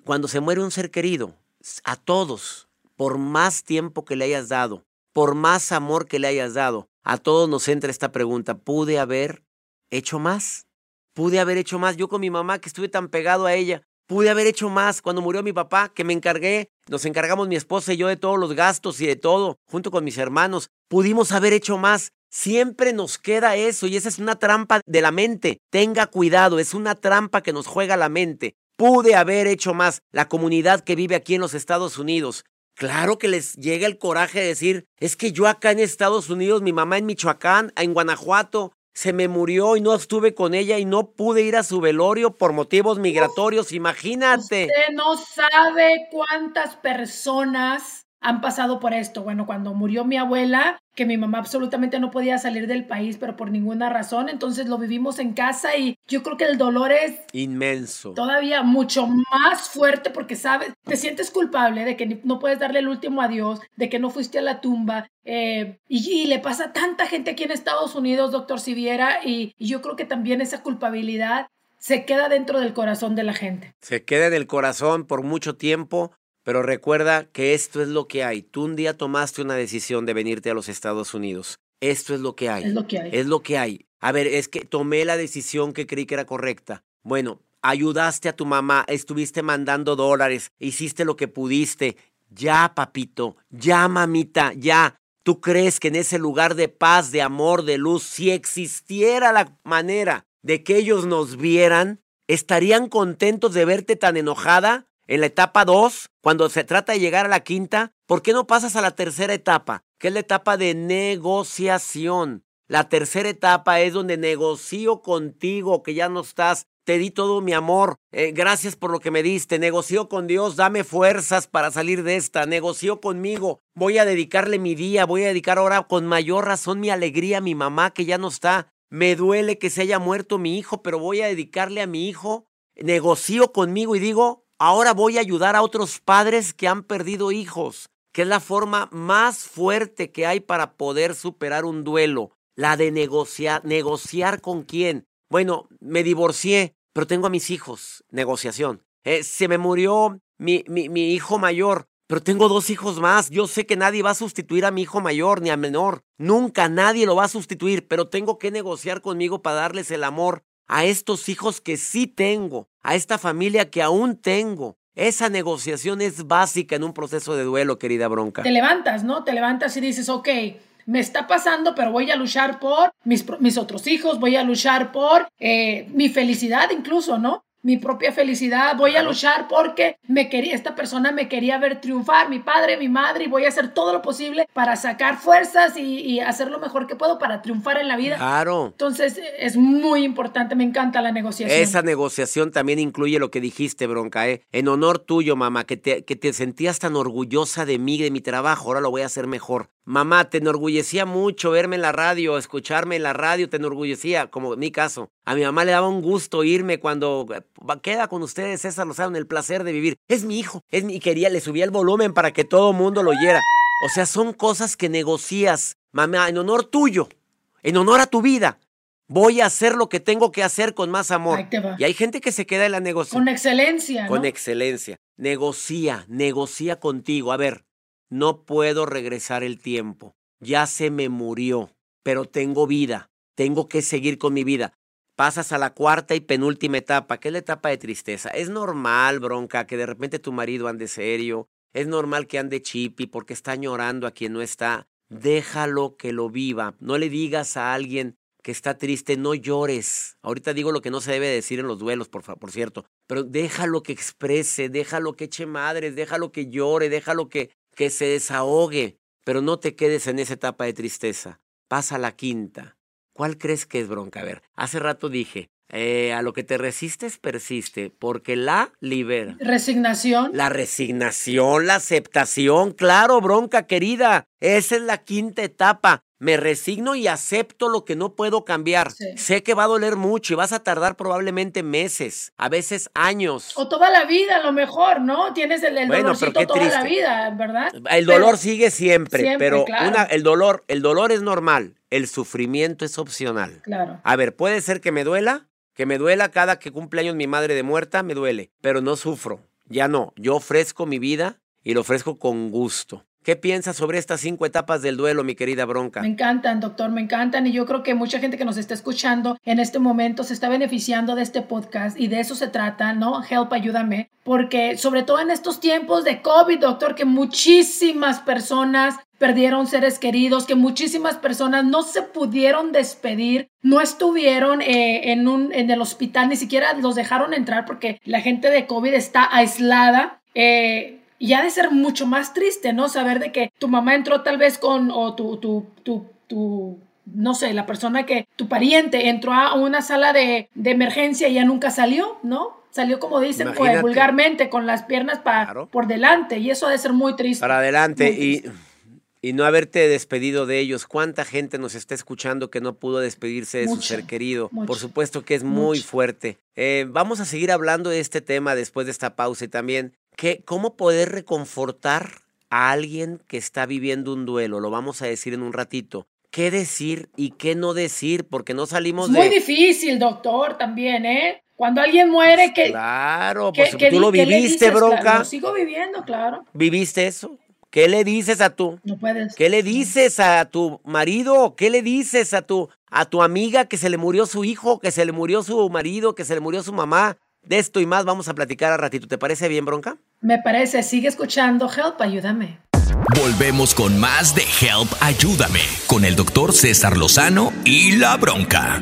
Cuando se muere un ser querido, a todos, por más tiempo que le hayas dado, por más amor que le hayas dado, a todos nos entra esta pregunta, ¿pude haber hecho más? ¿Pude haber hecho más? Yo con mi mamá que estuve tan pegado a ella, Pude haber hecho más cuando murió mi papá, que me encargué, nos encargamos mi esposa y yo de todos los gastos y de todo, junto con mis hermanos. Pudimos haber hecho más. Siempre nos queda eso y esa es una trampa de la mente. Tenga cuidado, es una trampa que nos juega la mente. Pude haber hecho más. La comunidad que vive aquí en los Estados Unidos. Claro que les llega el coraje de decir, es que yo acá en Estados Unidos, mi mamá en Michoacán, en Guanajuato, se me murió y no estuve con ella y no pude ir a su velorio por motivos migratorios. Imagínate. Usted no sabe cuántas personas han pasado por esto. Bueno, cuando murió mi abuela, que mi mamá absolutamente no podía salir del país, pero por ninguna razón, entonces lo vivimos en casa y yo creo que el dolor es inmenso. Todavía mucho más fuerte porque sabes, te sientes culpable de que no puedes darle el último adiós, de que no fuiste a la tumba. Eh, y, le pasa a tanta gente aquí en Estados Unidos, doctor Siviera, y, y yo creo que también esa culpabilidad se queda dentro del corazón de la gente. Se queda en el corazón por mucho tiempo pero recuerda que esto es lo que hay. Tú un día tomaste una decisión de venirte a los Estados Unidos. Esto es lo que hay. Es lo que hay. Es lo que hay. A ver, es que tomé la decisión que creí que era correcta. Bueno, ayudaste a tu mamá, estuviste mandando dólares, hiciste lo que pudiste. Ya, papito, ya, mamita, ya. ¿Tú crees que en ese lugar de paz, de amor, de luz, si existiera la manera de que ellos nos vieran, estarían contentos de verte tan enojada? En la etapa 2, cuando se trata de llegar a la quinta, ¿por qué no pasas a la tercera etapa? Que es la etapa de negociación. La tercera etapa es donde negocio contigo, que ya no estás. Te di todo mi amor. Eh, gracias por lo que me diste. Negocio con Dios. Dame fuerzas para salir de esta. Negocio conmigo. Voy a dedicarle mi día. Voy a dedicar ahora con mayor razón mi alegría a mi mamá, que ya no está. Me duele que se haya muerto mi hijo, pero voy a dedicarle a mi hijo. Negocio conmigo y digo, Ahora voy a ayudar a otros padres que han perdido hijos, que es la forma más fuerte que hay para poder superar un duelo, la de negociar. ¿Negociar con quién? Bueno, me divorcié, pero tengo a mis hijos. Negociación. Eh, se me murió mi, mi, mi hijo mayor, pero tengo dos hijos más. Yo sé que nadie va a sustituir a mi hijo mayor ni a menor. Nunca nadie lo va a sustituir, pero tengo que negociar conmigo para darles el amor a estos hijos que sí tengo, a esta familia que aún tengo. Esa negociación es básica en un proceso de duelo, querida Bronca. Te levantas, ¿no? Te levantas y dices, ok, me está pasando, pero voy a luchar por mis, mis otros hijos, voy a luchar por eh, mi felicidad incluso, ¿no? Mi propia felicidad, voy a luchar porque me quería, esta persona me quería ver triunfar, mi padre, mi madre, y voy a hacer todo lo posible para sacar fuerzas y, hacer lo mejor que puedo para triunfar en la vida. Claro. Entonces es muy importante, me encanta la negociación. Esa negociación también incluye lo que dijiste, Bronca, ¿eh? En honor tuyo, mamá, que te, que te sentías tan orgullosa de mí, de mi trabajo, ahora lo voy a hacer mejor. Mamá, te enorgullecía mucho verme en la radio, escucharme en la radio, te enorgullecía, como en mi caso. A mi mamá le daba un gusto irme cuando queda con ustedes, César Lozano, el placer de vivir. Es mi hijo, es mi, y quería, le subía el volumen para que todo el mundo lo oyera. O sea, son cosas que negocias, mamá, en honor tuyo, en honor a tu vida. Voy a hacer lo que tengo que hacer con más amor. Y hay gente que se queda en la negociación. Con excelencia. Con excelencia. Negocia, negocia contigo. A ver, no puedo regresar el tiempo. Ya se me murió, pero tengo vida. Tengo que seguir con mi vida. Pasas a la cuarta y penúltima etapa, que es la etapa de tristeza. Es normal, bronca, que de repente tu marido ande serio. Es normal que ande chipi porque está llorando a quien no está. Déjalo que lo viva. No le digas a alguien que está triste, no llores. Ahorita digo lo que no se debe decir en los duelos, por, por cierto. Pero déjalo que exprese, déjalo que eche madres, déjalo que llore, déjalo que, que se desahogue, pero no te quedes en esa etapa de tristeza. Pasa a la quinta. ¿Cuál crees que es bronca? A ver, hace rato dije, eh, a lo que te resistes persiste, porque la libera. Resignación. La resignación, la aceptación, claro, bronca querida. Esa es la quinta etapa. Me resigno y acepto lo que no puedo cambiar. Sé que va a doler mucho y vas a tardar probablemente meses, a veces años. O toda la vida, a lo mejor, ¿no? Tienes el, el dolorcito toda la vida, ¿verdad? El dolor sigue siempre, pero una, el dolor, el dolor es normal, el sufrimiento es opcional. Claro. A ver, puede ser que me duela, que me duela cada que cumple años mi madre de muerta, me duele, pero no sufro. Ya no, yo ofrezco mi vida y lo ofrezco con gusto. ¿Qué piensas sobre estas cinco etapas del duelo, mi querida Bronca? Me encantan, doctor, me encantan y yo creo que mucha gente que nos está escuchando en este momento se está beneficiando de este podcast y de eso se trata, ¿no? Help, ayúdame, porque sobre todo en estos tiempos de COVID, doctor, que muchísimas personas perdieron seres queridos, que muchísimas personas no se pudieron despedir, no estuvieron eh, en, en el hospital, ni siquiera los dejaron entrar porque la gente de COVID está aislada. Eh, y ha de ser mucho más triste, ¿no? Saber de que tu mamá entró tal vez con, o tu, tu, tu, tu no sé, la persona que, tu pariente entró a una sala de, de emergencia y ya nunca salió, ¿no? Salió como dicen pues, vulgarmente, con las piernas para por delante, y eso ha de ser muy triste. Para adelante, Y, y no haberte despedido de ellos. ¿Cuánta gente nos está escuchando que no pudo despedirse de su ser querido? Por supuesto que es muy fuerte. Eh, vamos a seguir hablando de este tema después de esta pausa y también cómo poder reconfortar a alguien que está viviendo un duelo. Lo vamos a decir en un ratito qué decir y qué no decir, porque no salimos de... Muy difícil, doctor, también, ¿eh? Cuando alguien muere, que... Claro, pues tú lo viviste, bronca. lo sigo viviendo, claro. ¿Viviste eso? ¿Qué le dices a tú? No puedes. ¿Qué le dices a tu marido? ¿Qué le dices a tu, a tu amiga que se le murió su hijo, que se le murió su marido, que se le murió su mamá? De esto y más vamos a platicar a ratito. ¿Te parece bien, bronca? Me parece. Sigue escuchando. Help, ayúdame. Volvemos con más de Help Ayúdame con el doctor César Lozano y la bronca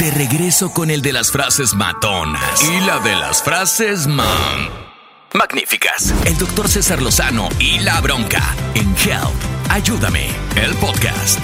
De regreso con el de las frases matonas y la de las frases man. Magníficas. El doctor César Lozano y la bronca en Help. Ayúdame, el podcast.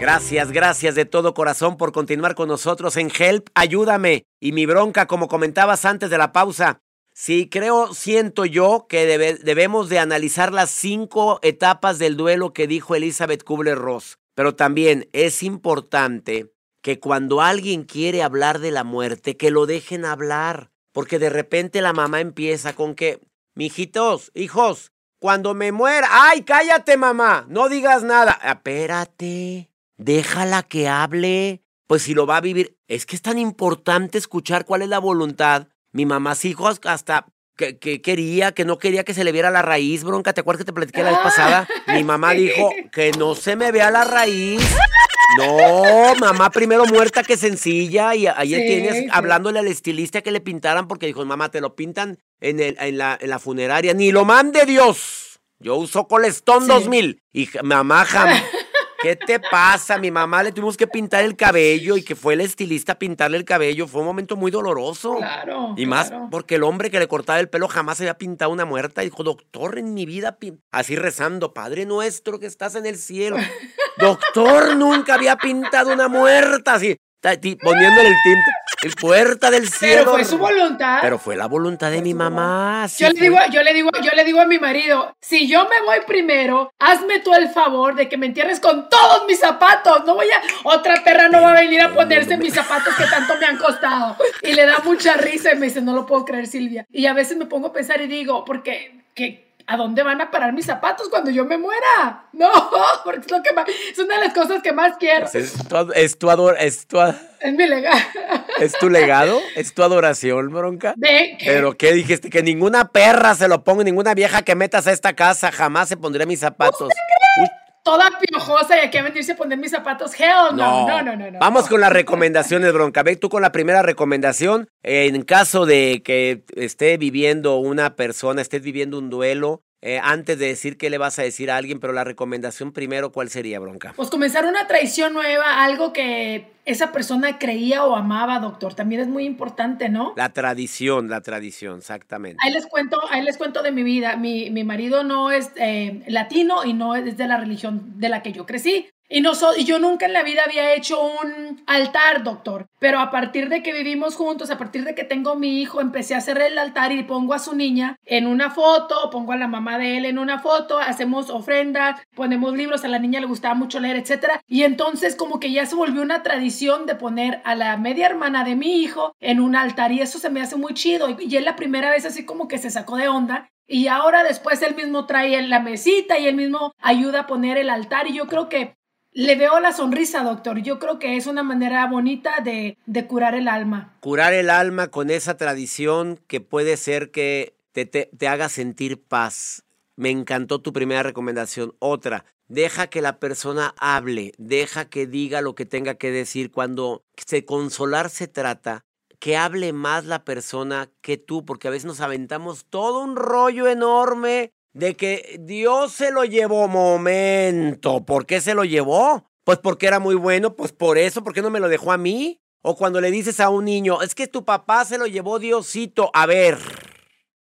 Gracias, gracias de todo corazón por continuar con nosotros en Help. Ayúdame. Y mi bronca, como comentabas antes de la pausa, sí creo, siento yo que debemos de analizar las cinco etapas del duelo que dijo Elizabeth Kubler-Ross. Pero también es importante que cuando alguien quiere hablar de la muerte, que lo dejen hablar, porque de repente la mamá empieza con que, mijitos, hijos, cuando me muera, ay, cállate mamá, no digas nada, espérate, déjala que hable, pues si lo va a vivir, es que es tan importante escuchar cuál es la voluntad. Mi mamá, hijos, hasta que, quería, que no quería que se le viera la raíz, bronca. ¿Te acuerdas que te platiqué la vez pasada? Mi mamá dijo que no se me vea la raíz. No, mamá primero muerta que sencilla. Y ayer tienes hablándole al estilista que le pintaran porque dijo, mamá, te lo pintan en, el, en, la, en la funeraria. Ni lo mande Dios. Yo uso Colestón 2000. Y mamá, jamás. ¿Qué te pasa? Mi mamá le tuvimos que pintar el cabello y que fue el estilista a pintarle el cabello. Fue un momento muy doloroso. Claro. Y más porque el hombre que le cortaba el pelo jamás había pintado una muerta. Dijo, doctor, en mi vida, así rezando, Padre nuestro que estás en el cielo. doctor, nunca había pintado una muerta. Así, poniéndole el tinto. El puerta del cielo. Pero fue su voluntad. Pero fue la voluntad de mi mamá. yo, le digo, yo, le digo, yo le digo a mi marido, si yo me voy primero, hazme tú el favor de que me entierres con todos mis zapatos. No voy a, otra perra no va a venir a ponerse mis zapatos que tanto me han costado. Y le da mucha risa y me dice, no lo puedo creer, Silvia. Y a veces me pongo a pensar y digo, porque que ¿a dónde van a parar mis zapatos cuando yo me muera? No, porque es lo que más, es una de las cosas que más quiero. Es tu, es tu, ador, es tu, es mi legado. ¿Es tu legado? ¿Es tu adoración, bronca? ¿De qué? ¿Pero qué dijiste? Que ninguna perra se lo ponga, ninguna vieja que metas a esta casa jamás se pondría mis zapatos. Uy, Toda piojosa y aquí a venirse a poner mis zapatos. Hell no, no, no, no. no Vamos no. con las recomendaciones, bronca. Ve tú con la primera recomendación. En caso de que esté viviendo una persona, estés viviendo un duelo, eh, antes de decir qué le vas a decir a alguien, pero la recomendación primero, ¿cuál sería, bronca? Pues comenzar una traición nueva, algo que esa persona creía o amaba, doctor, también es muy importante, ¿no? La tradición, la tradición, exactamente. Ahí les cuento, ahí les cuento de mi vida. Mi, mi marido no es eh, latino y no es de la religión de la que yo crecí. Y, no so, y yo nunca en la vida había hecho un altar, doctor. Pero a partir de que vivimos juntos, a partir de que tengo mi hijo, empecé a hacer el altar y pongo a su niña en una foto, pongo a la mamá de él en una foto, hacemos ofrendas, ponemos libros, a la niña le gustaba mucho leer, etc. Y entonces como que ya se volvió una tradición de poner a la media hermana de mi hijo en un altar y eso se me hace muy chido. Y, y es la primera vez así como que se sacó de onda y ahora después él mismo trae la mesita y él mismo ayuda a poner el altar y yo creo que le veo la sonrisa, doctor. Yo creo que es una manera bonita de, de, curar el alma. Curar el alma con esa tradición que puede ser que te, te, te, haga sentir paz. Me encantó tu primera recomendación. Otra, deja que la persona hable, deja que diga lo que tenga que decir. Cuando se consolar se trata, que hable más la persona que tú, porque a veces nos aventamos todo un rollo enorme de que Dios se lo llevó. Momento, ¿por qué se lo llevó? Pues porque era muy bueno, pues por eso, ¿por qué no me lo dejó a mí? O cuando le dices a un niño, es que tu papá se lo llevó Diosito. A ver,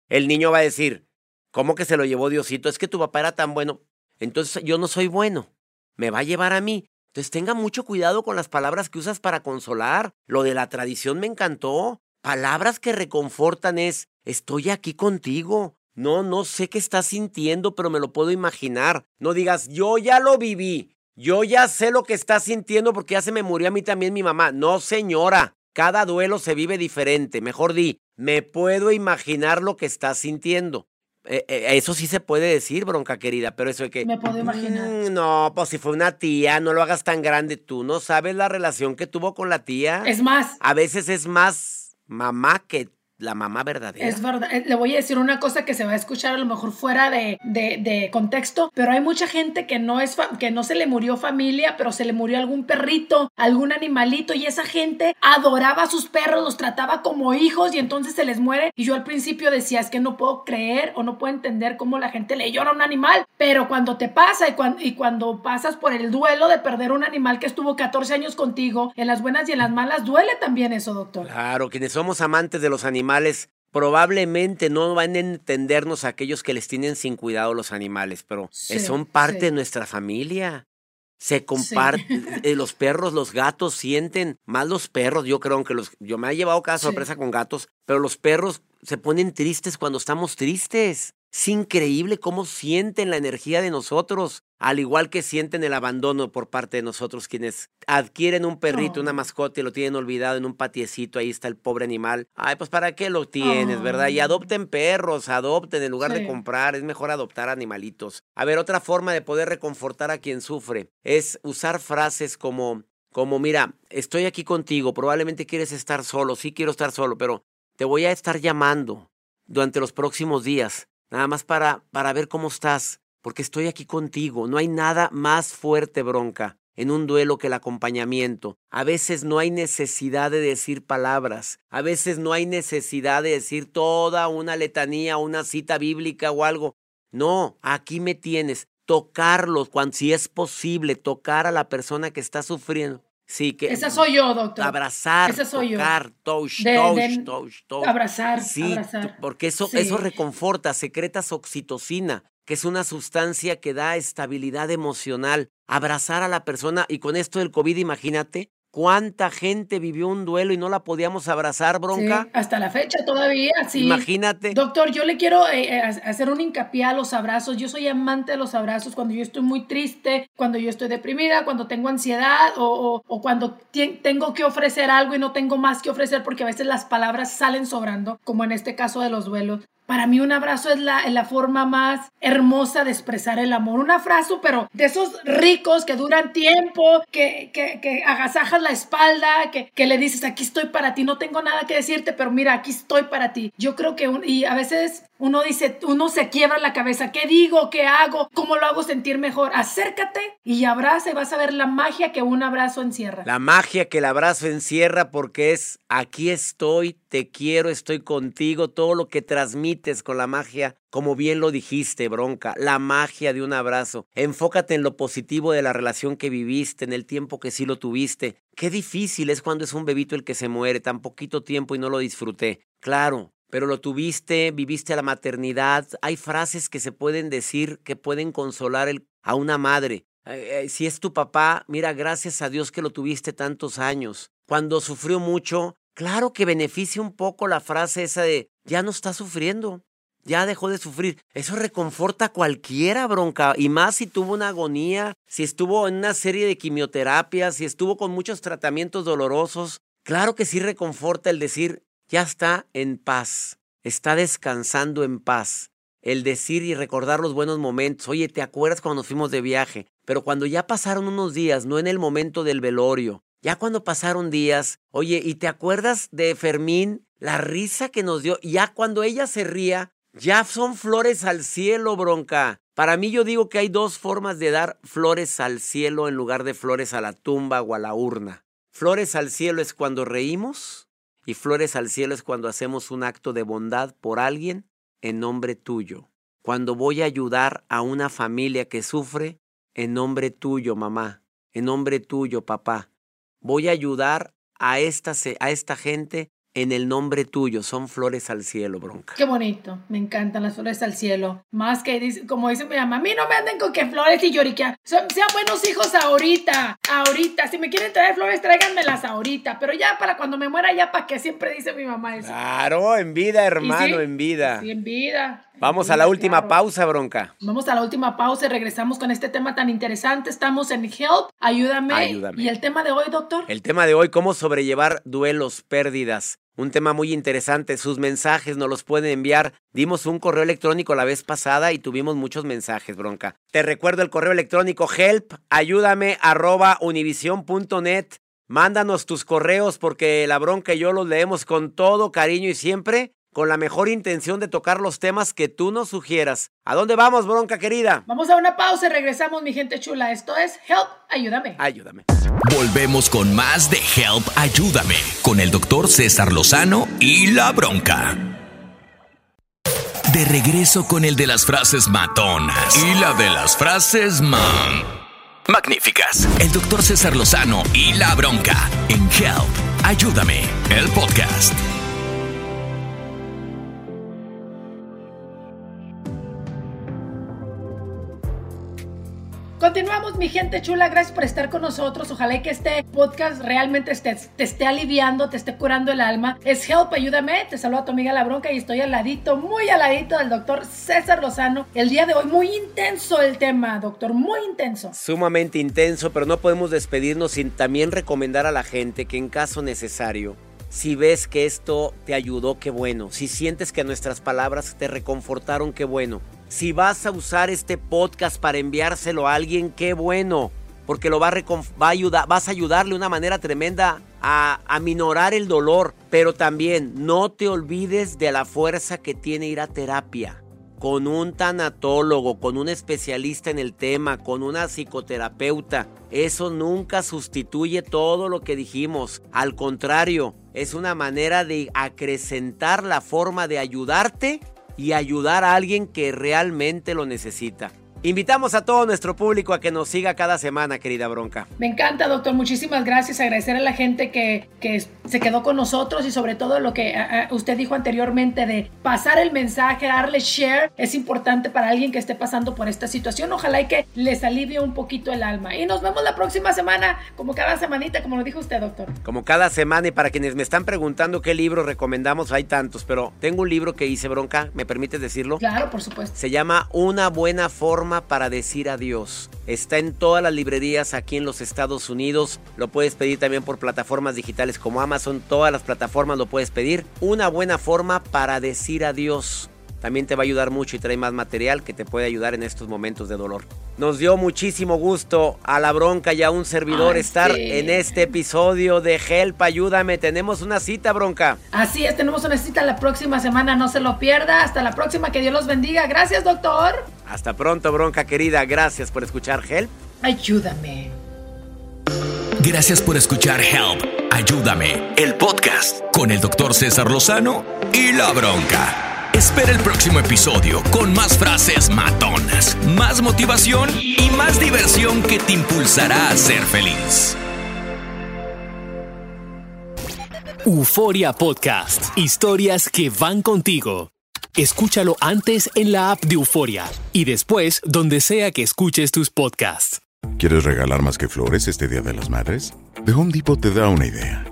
el niño va a decir, ¿cómo que se lo llevó Diosito? Es que tu papá era tan bueno. Entonces yo no soy bueno. Me va a llevar a mí. Entonces tenga mucho cuidado con las palabras que usas para consolar. Lo de la tradición me encantó. Palabras que reconfortan es, estoy aquí contigo. No, no sé qué estás sintiendo, pero me lo puedo imaginar. No digas, yo ya lo viví. Yo ya sé lo que estás sintiendo porque ya se me murió a mí también mi mamá. No, señora. Cada duelo se vive diferente. Mejor di, me puedo imaginar lo que estás sintiendo. Eh, eh, eso sí se puede decir, bronca querida, pero eso de que... Me puedo imaginar. Mmm, no, pues si fue una tía, no lo hagas tan grande tú. No sabes la relación que tuvo con la tía. Es más. A veces es más mamá que la mamá verdadera. Es verdad. Le voy a decir una cosa que se va a escuchar a lo mejor fuera de, de, de contexto, pero hay mucha gente que no, es que no se le murió familia, pero se le murió algún perrito, algún animalito, y esa gente adoraba a sus perros, los trataba como hijos y entonces se les muere. Y yo al principio decía, es que no puedo creer o no puedo entender cómo la gente le llora a un animal, pero cuando te pasa y cuando, y cuando pasas por el duelo de perder un animal que estuvo 14 años contigo, en las buenas y en las malas, duele también eso, doctor. Claro, quienes somos amantes de los animales, probablemente no van a entendernos aquellos que les tienen sin cuidado los animales, pero sí, son parte sí. de nuestra familia. Se comparten, sí. los perros, los gatos sienten, más los perros, yo creo que los, yo me he llevado cada sorpresa con gatos, pero los perros se ponen tristes cuando estamos tristes. Es increíble cómo sienten la energía de nosotros, al igual que sienten el abandono por parte de nosotros, quienes adquieren un perrito, oh. una mascota y lo tienen olvidado en un patiecito, ahí está el pobre animal. Ay, pues ¿para qué lo tienes, oh. verdad? Y adopten perros, adopten en lugar sí. de comprar, es mejor adoptar animalitos. A ver, otra forma de poder reconfortar a quien sufre es usar frases como, como, mira, estoy aquí contigo, probablemente quieres estar solo, sí quiero estar solo, pero te voy a estar llamando durante los próximos días nada más para, para ver cómo estás, porque estoy aquí contigo. No hay nada más fuerte, bronca, en un duelo que el acompañamiento. A veces no hay necesidad de decir palabras, a veces no hay necesidad de decir toda una letanía, una cita bíblica o algo. No, aquí me tienes. Tocarlos, cuando, si es posible, tocar a la persona que está sufriendo. Sí, que. Esa soy yo, doctor. Abrazar, Esa soy tocar, yo. touch, De, touch, de, touch, touch. Abrazar, Sí, abrazar. porque eso, Sí. eso reconforta, secretas oxitocina, que es una sustancia que da estabilidad emocional. Abrazar a la persona y con esto del COVID, imagínate cuánta gente vivió un duelo y no la podíamos abrazar, bronca. Sí, hasta la fecha todavía, sí. Imagínate. Doctor, yo le quiero eh, eh, hacer un hincapié a los abrazos. Yo soy amante de los abrazos cuando yo estoy muy triste, cuando yo estoy deprimida, cuando tengo ansiedad o, o, o cuando tengo que ofrecer algo y no tengo más que ofrecer porque a veces las palabras salen sobrando, como en este caso de los duelos. Para mí un abrazo es la, la forma más hermosa de expresar el amor. Un abrazo, pero de esos ricos que duran tiempo, que, que, que agasajas la espalda, que, que, le dices, aquí estoy para ti, no tengo nada que decirte, pero mira, aquí estoy para ti. Yo creo que, y a veces uno dice, uno se quiebra la cabeza, ¿qué digo? ¿Qué hago? ¿Cómo lo hago sentir mejor? Acércate y abraza y vas a ver la magia que un abrazo encierra. La magia que el abrazo encierra porque es, aquí estoy, te quiero, estoy contigo, todo lo que transmites con la magia, como bien lo dijiste, bronca, la magia de un abrazo. Enfócate en lo positivo de la relación que viviste, en el tiempo que sí lo tuviste. Qué difícil es cuando es un bebito el que se muere, tan poquito tiempo y no lo disfruté. Claro, pero lo tuviste, viviste la maternidad. Hay frases que se pueden decir que pueden consolar a una madre. Eh, eh, si es tu papá, mira, gracias a Dios que lo tuviste tantos años. Cuando sufrió mucho, claro que beneficia un poco la frase esa de, ya no está sufriendo, ya dejó de sufrir. Eso reconforta a cualquiera, bronca. Y más si tuvo una agonía, si estuvo en una serie de quimioterapias, si estuvo con muchos tratamientos dolorosos. Claro que sí reconforta el decir, ya está en paz, está descansando en paz. El decir y recordar los buenos momentos. Oye, ¿te acuerdas cuando nos fuimos de viaje? Pero cuando ya pasaron unos días, no en el momento del velorio, ya cuando pasaron días, oye, ¿y te acuerdas de Fermín? La risa que nos dio, ya cuando ella se ría, ya son flores al cielo, bronca. Para mí yo digo que hay dos formas de dar flores al cielo en lugar de flores a la tumba o a la urna. Flores al cielo es cuando reímos y flores al cielo es cuando hacemos un acto de bondad por alguien en nombre tuyo. Cuando voy a ayudar a una familia que sufre en nombre tuyo, mamá. En nombre tuyo, papá. Voy a ayudar a esta, a esta gente en el nombre tuyo. Son flores al cielo, bronca. Qué bonito. Me encantan las flores al cielo. Más que, como dice mi mamá, a mí no me anden con que flores y lloriquea. Sean buenos hijos ahorita. Ahorita. Si me quieren traer flores, tráiganmelas ahorita. Pero ya para cuando me muera, ya para qué siempre dice mi mamá eso. Claro, en vida, hermano, en vida. Sí, en vida. Vamos a la última pausa, bronca. Vamos a la última pausa y regresamos con este tema tan interesante. Estamos en Help, ayúdame. Ayúdame. ¿Y el tema de hoy, doctor? El tema de hoy, cómo sobrellevar duelos, pérdidas. Un tema muy interesante. Sus mensajes nos los pueden enviar. Dimos un correo electrónico la vez pasada y tuvimos muchos mensajes, bronca. Te recuerdo el correo electrónico help, ayúdame, arroba univision.net. Mándanos tus correos porque la bronca y yo los leemos con todo cariño y siempre con la mejor intención de tocar los temas que tú nos sugieras. ¿A dónde vamos, bronca querida? Vamos a una pausa y regresamos, mi gente chula. Esto es Help, ayúdame. Ayúdame. Volvemos con más de Help, ayúdame, con el doctor César Lozano y la bronca. De regreso con el de las frases matonas y la de las frases man. Magníficas. El doctor César Lozano y la bronca en Help, ayúdame, el podcast. Continuamos, mi gente chula. Gracias por estar con nosotros. Ojalá que este podcast realmente te esté aliviando, te esté curando el alma. Es Help, ayúdame. Te saluda tu amiga La Bronca y estoy al ladito, muy al ladito del doctor César Lozano. El día de hoy, muy intenso el tema, doctor, muy intenso. Sumamente intenso, pero no podemos despedirnos sin también recomendar a la gente que en caso necesario si ves que esto te ayudó, qué bueno. Si sientes que nuestras palabras te reconfortaron, qué bueno. Si vas a usar este podcast para enviárselo a alguien, qué bueno, porque lo va a, ayudar, vas a ayudarle de una manera tremenda a, a minorar el dolor, pero también no te olvides de la fuerza que tiene ir a terapia con un tanatólogo, con un especialista en el tema, con una psicoterapeuta. Eso nunca sustituye todo lo que dijimos. Al contrario, es una manera de acrecentar la forma de ayudarte y ayudar a alguien que realmente lo necesita. Invitamos a todo nuestro público a que nos siga cada semana, querida Bronca. Me encanta, doctor. Muchísimas gracias. Agradecer a la gente que, que se quedó con nosotros y sobre todo lo que usted dijo anteriormente de pasar el mensaje, darle share. Es importante para alguien que esté pasando por esta situación. Ojalá y que les alivie un poquito el alma. Y nos vemos la próxima semana, como cada semanita, como lo dijo usted, doctor. Como cada semana. Y para quienes me están preguntando qué libro recomendamos, hay tantos, pero tengo un libro que hice, Bronca. ¿Me permites decirlo? Claro, por supuesto. Se llama Una buena forma para decir adiós. Está en todas las librerías aquí en los Estados Unidos. Lo puedes pedir también por plataformas digitales como Amazon. Todas las plataformas lo puedes pedir. Una buena forma para decir adiós. También te va a ayudar mucho y trae más material que te puede ayudar en estos momentos de dolor. Nos dio muchísimo gusto a la bronca y a un servidor Ay, estar sí. en este episodio de Help, ayúdame. Tenemos una cita, bronca. Así es, tenemos una cita la próxima semana, no se lo pierda. Hasta la próxima, que Dios los bendiga. Gracias, doctor. Hasta pronto, bronca querida. Gracias por escuchar Help. Ayúdame. Gracias por escuchar Help, Ayúdame, el podcast con el doctor César Lozano y la bronca. Espera el próximo episodio con más frases matonas, más motivación y más diversión que te impulsará a ser feliz. Euforia Podcast. Historias que van contigo. Escúchalo antes en la app de Euforia y después donde sea que escuches tus podcasts. ¿Quieres regalar más que flores este Día de las Madres? The Home Depot te da una idea.